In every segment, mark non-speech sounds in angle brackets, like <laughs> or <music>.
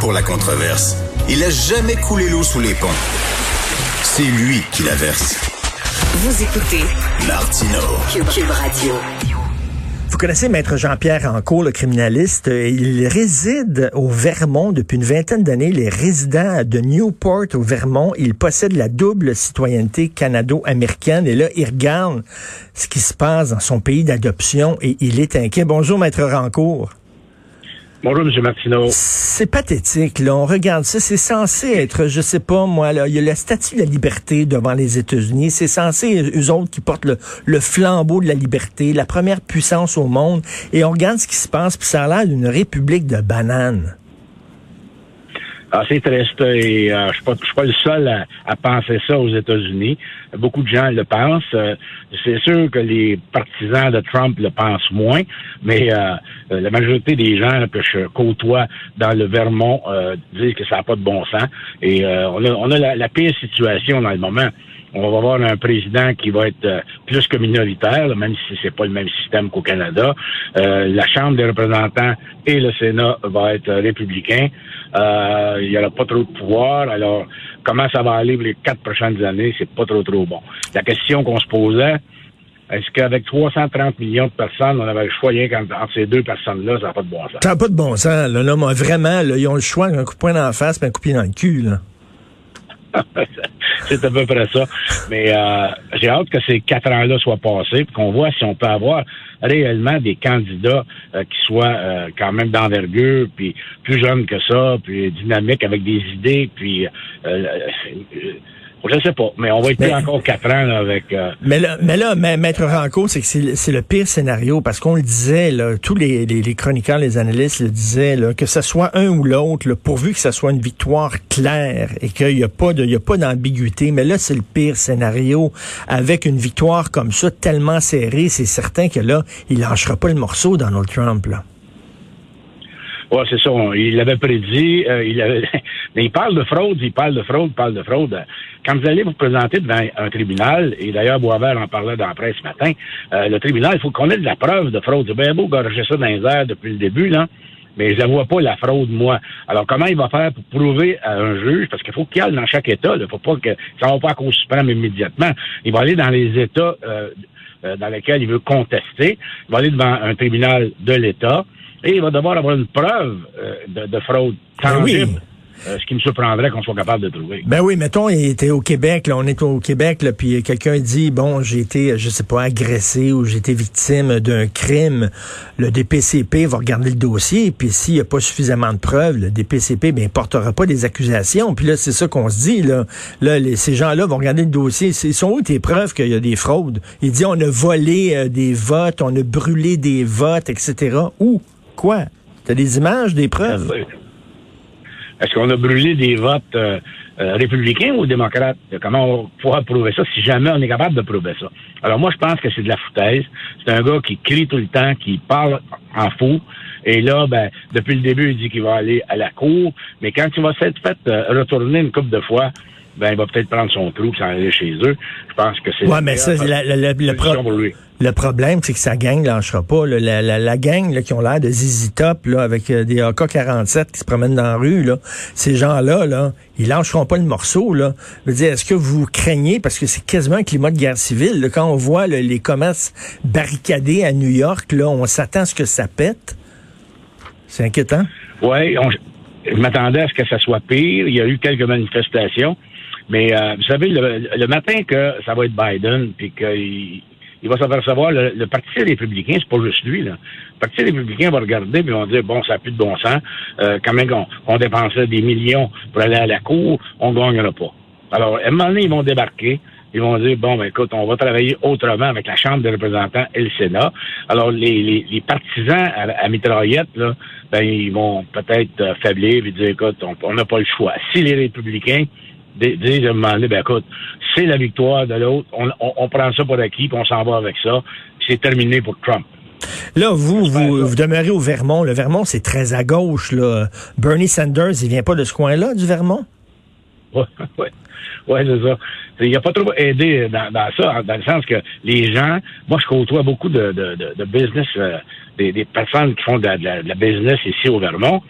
Pour la controverse, il a jamais coulé l'eau sous les ponts. C'est lui qui la verse. Vous écoutez Martino. Cube, Radio. Vous connaissez Maître Jean-Pierre Rancourt, le criminaliste. Il réside au Vermont depuis une vingtaine d'années. Les résidents de Newport au Vermont, il possède la double citoyenneté canado-américaine. Et là, il regarde ce qui se passe dans son pays d'adoption et il est inquiet. Bonjour, Maître Rancourt. Bonjour, M. Martineau. C'est pathétique, là. On regarde ça. C'est censé être, je sais pas, moi, là, il y a le statut de la liberté devant les États-Unis. C'est censé, eux autres, qui portent le, le, flambeau de la liberté, la première puissance au monde. Et on regarde ce qui se passe, puis ça a l'air d'une république de bananes. Ah, c'est triste et euh, je suis pas, le seul à, penser ça aux États-Unis. Beaucoup de gens le pensent. Euh, c'est sûr que les partisans de Trump le pensent moins, mais euh, la majorité des gens que je côtoie dans le Vermont disent que ça n'a pas de bon sens. Et on a, on a la, la, pire situation dans le moment on va avoir un président qui va être euh, plus que minoritaire, même si c'est pas le même système qu'au Canada. Euh, la Chambre des représentants et le Sénat va être républicain. Euh, il n'y aura pas trop de pouvoir. Alors, comment ça va aller pour les quatre prochaines années, c'est pas trop trop bon. La question qu'on se posait, est-ce qu'avec 330 millions de personnes, on avait le choix rien entre ces deux personnes-là, ça n'a pas de bon sens? Ça n'a pas de bon sens. Là, là, vraiment, là, ils ont le choix d'un coup de poing dans la face et un coup de pied dans le cul. Là. C'est à peu près ça. Mais euh, j'ai hâte que ces quatre ans-là soient passés, puis qu'on voit si on peut avoir réellement des candidats euh, qui soient euh, quand même d'envergure, puis plus jeunes que ça, puis dynamiques avec des idées, puis je sais pas, mais on va être encore quatre ans avec. Euh, mais là, mais là, maître Ranco, c'est que c'est le pire scénario parce qu'on le disait, là, tous les, les, chroniqueurs, les analystes le disaient, là, que ce soit un ou l'autre, pourvu que ce soit une victoire claire et qu'il n'y a pas de, il y a pas d'ambiguïté. Mais là, c'est le pire scénario avec une victoire comme ça tellement serrée, c'est certain que là, il lâchera pas le morceau Donald Trump là. Ouais, c'est ça. Il l'avait prédit. Euh, il avait... <laughs> Mais il parle de fraude, il parle de fraude, il parle de fraude. Quand vous allez vous présenter devant un tribunal, et d'ailleurs Boisvert en parlait dans la presse ce matin, euh, le tribunal, il faut qu'on ait de la preuve de fraude. C'est bien beau gorger ça dans les airs depuis le début, là. Mais je ne vois pas la fraude, moi. Alors, comment il va faire pour prouver à un juge? Parce qu'il faut qu'il aille dans chaque État. Il faut pas que ça ne va pas à suprême immédiatement. Il va aller dans les États euh, dans lesquels il veut contester. Il va aller devant un tribunal de l'État et il va devoir avoir une preuve euh, de, de, fraude ben tangible. Euh, ce qui me surprendrait qu'on soit capable de trouver. Ben oui, mettons, il était au Québec, là, on est au Québec, là, puis quelqu'un dit, bon, j'ai été, je sais pas, agressé ou j'ai été victime d'un crime. Le DPCP va regarder le dossier, puis s'il n'y a pas suffisamment de preuves, le DPCP, ben, portera pas des accusations. Puis là, c'est ça qu'on se dit, là. Là, ces gens-là vont regarder le dossier. Ils sont où tes preuves qu'il y a des fraudes? Il dit, on a volé euh, des votes, on a brûlé des votes, etc. Où? Quoi? T'as des images, des preuves? Est-ce qu'on a brûlé des votes euh, euh, républicains ou démocrates? Comment on pourra prouver ça si jamais on est capable de prouver ça? Alors moi, je pense que c'est de la foutaise. C'est un gars qui crie tout le temps, qui parle en fou. Et là, ben, depuis le début, il dit qu'il va aller à la cour. Mais quand il va s'être fait euh, retourner une couple de fois, ben, il va peut-être prendre son trou et s'en aller chez eux. Je pense que c'est... Ouais, mais ça, la, la, la, le, le problème, c'est que sa gang lâchera pas. La, la, la, gang là, qui ont l'air de Zizi Top là, avec euh, des AK-47 qui se promènent dans la rue, là, ces gens-là, là, ils lâcheront pas le morceau. Là. Je veux dire, est-ce que vous craignez, parce que c'est quasiment un climat de guerre civile, quand on voit les commerces barricadés à New York, là, on s'attend à ce que ça pète? C'est inquiétant. Oui, je m'attendais à ce que ça soit pire. Il y a eu quelques manifestations. Mais euh, vous savez, le, le, matin que ça va être Biden, puis qu'il il va s'apercevoir, le, le Parti républicain, c'est pas juste lui, là. Le Parti républicain va regarder et va dire, bon, ça n'a plus de bon sens. Euh, quand même qu'on dépensait des millions pour aller à la cour, on ne gagnera pas. Alors, à un moment donné, ils vont débarquer. ils vont dire, bon, ben, écoute, on va travailler autrement avec la Chambre des représentants et le Sénat. Alors, les, les, les partisans à, mitraillette, là, ben, ils vont peut-être euh, faiblir et dire, écoute, on n'a pas le choix. Si les républicains disent à un moment donné, ben, écoute, c'est la victoire de l'autre, on, on, prend ça pour acquis, puis on s'en va avec ça, c'est terminé pour Trump. Là, vous, vous, vous, demeurez au Vermont. Le Vermont, c'est très à gauche. Là. Bernie Sanders, il vient pas de ce coin-là, du Vermont? Oui, oui. Oui, c'est ça. Il n'a pas trop aidé dans, ça, dans le sens que les gens, moi je côtoie beaucoup de, de, de, business, euh, des, des, personnes qui font de la, business ici au Vermont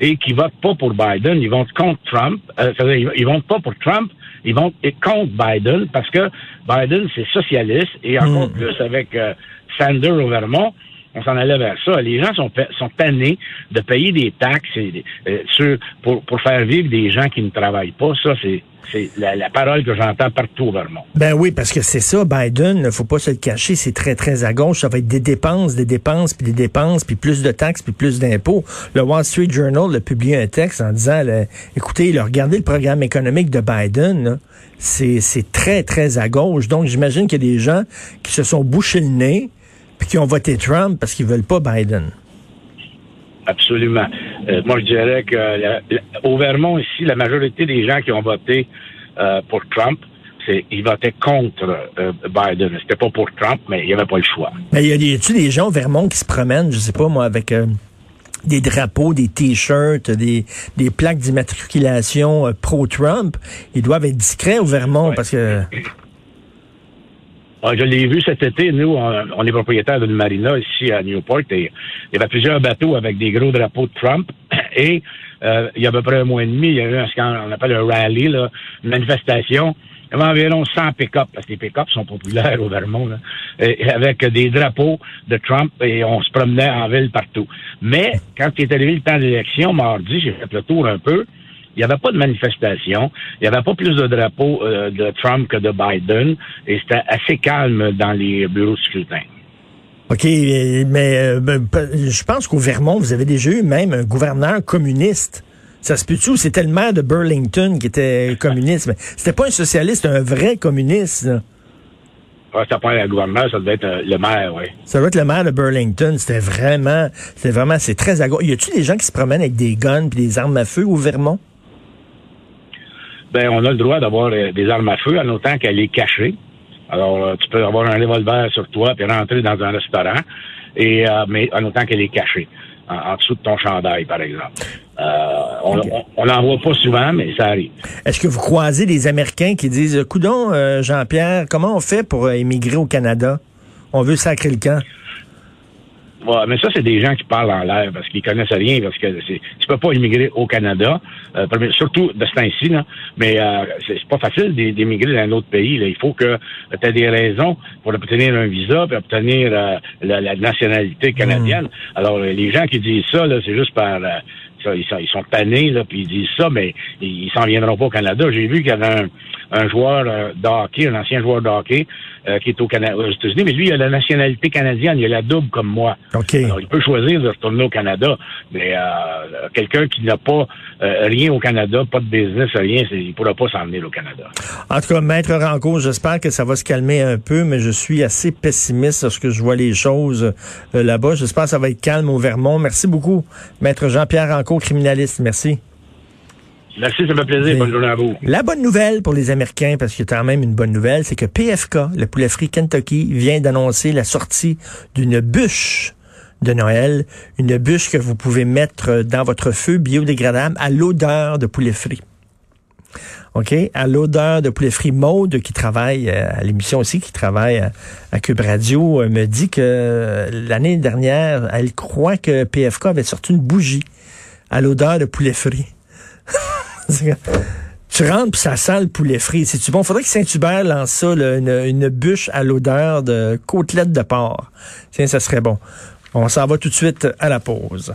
et qui votent pas pour Biden, ils votent contre Trump. Euh, ils, ils votent pas pour Trump, ils votent contre Biden parce que Biden c'est socialiste et encore hmm. plus avec euh, Sanders au Vermont on s'en allait vers ça. Les gens sont, sont tannés de payer des taxes euh, pour, pour faire vivre des gens qui ne travaillent pas. Ça, c'est c'est la, parole que j'entends partout au Vermont. Ben oui, parce que c'est ça, Biden, ne faut pas se le cacher, c'est très, très à gauche. Ça va être des dépenses, des dépenses, puis des dépenses, puis plus de taxes, puis plus d'impôts. Le Wall Street Journal a publié un texte en disant, écoutez, regardez le programme économique de Biden, c'est très, très à gauche. Donc, j'imagine qu'il y a des gens qui se sont bouchés le nez, puis qui ont voté Trump parce qu'ils veulent pas Biden. Absolument. Euh, moi, je dirais que au Vermont, ici, la majorité des gens qui ont voté euh, pour Trump, c'est ils votaient contre euh, Biden. C'était pas pour Trump, mais il n'y avait pas le choix. Mais y a-t-il des gens au Vermont qui se promènent, je sais pas moi, avec des drapeaux, des t-shirts, des, des plaques d'immatriculation pro-Trump? Ils doivent être discrets au Vermont parce que je l'ai vu cet été. Nous, on, est propriétaire d'une marina ici à Newport et il y avait plusieurs bateaux avec des gros drapeaux de Trump. <clears throat> Et euh, il y a à peu près un mois et demi, il y a eu ce qu'on appelle un rally, là, une manifestation. Il y avait environ 100 pick-up, parce que les pick-up sont populaires au Vermont, là, avec des drapeaux de Trump et on se promenait en ville partout. Mais quand il est arrivé le temps de l'élection, mardi, j'ai fait le tour un peu, il n'y avait pas de manifestation. Il n'y avait pas plus de drapeaux euh, de Trump que de Biden. Et c'était assez calme dans les bureaux de scrutin. OK, mais euh, ben, je pense qu'au Vermont, vous avez déjà eu même un gouverneur communiste. Ça se peut-tu? C'était le maire de Burlington qui était <laughs> communiste. C'était pas un socialiste, un vrai communiste. Ah, ça pas un gouverneur, ça devait être euh, le maire, oui. Ça doit être le maire de Burlington. C'était vraiment, c'était vraiment, c'est très à gauche. Y a-tu des gens qui se promènent avec des guns et des armes à feu au Vermont? Ben on a le droit d'avoir euh, des armes à feu en autant qu'elle est cachée. Alors, euh, tu peux avoir un revolver sur toi puis rentrer dans un restaurant, et euh, mais en autant qu'elle est cachée, en, dessous de ton chandail, par exemple. on n'en voit pas souvent, mais ça arrive. Est-ce que vous croisez des Américains qui disent, coudon, Jean-Pierre, comment on fait pour émigrer au Canada? On veut sacrer le camp. Ouais, mais ça, c'est des gens qui parlent en l'air parce qu'ils connaissent rien, parce que c'est, tu peux pas immigrer au Canada, euh, surtout de ce temps-ci, là. Mais euh, c'est, pas facile d'immigrer dans un autre pays. Là. Il faut que tu aies des raisons pour obtenir un visa et obtenir euh, la, nationalité canadienne. Hmm. Alors, les gens qui disent ça, là, c'est juste par ils, sont, ils sont tannés, là, puis ils disent ça, mais ils s'en viendront pas au Canada. J'ai vu qu'il y avait un, un joueur euh, de hockey, un ancien joueur de hockey, euh, qui est au Canada, aux États-Unis, mais lui, il a la nationalité canadienne, il a la double comme moi. Alors, il peut choisir de retourner au Canada, mais euh, quelqu'un qui n'a pas rien au Canada, pas de business, rien, il ne pourra pas s'en venir au Canada. En tout cas, Maître Ranco, j'espère que ça va se calmer un peu, mais je suis assez pessimiste lorsque je vois les choses là-bas. J'espère que ça va être calme au Vermont. Merci beaucoup, Maître Jean-Pierre Ranco, criminaliste. Merci. Merci, ça me fait plaisir. Bonne journée à vous. La bonne nouvelle pour les Américains, parce qu'il y a quand même une bonne nouvelle, c'est que PFK, le poulet frit Kentucky, vient d'annoncer la sortie d'une bûche de Noël, une bûche que vous pouvez mettre dans votre feu biodégradable à l'odeur de poulet frit. OK? À l'odeur de poulet frit Maude, qui travaille euh, à l'émission aussi, qui travaille à, Cube Radio, euh, me dit que euh, l'année dernière, elle croit que PFK avait sorti une bougie à l'odeur de poulet frit. <laughs> tu rentres puis ça sent le poulet frit. C'est-tu bon? Faudrait que Saint-Hubert lance ça, une, bûche à l'odeur de côtelette de porc. Tiens, ça serait bon. On s'en va tout de suite à la pause.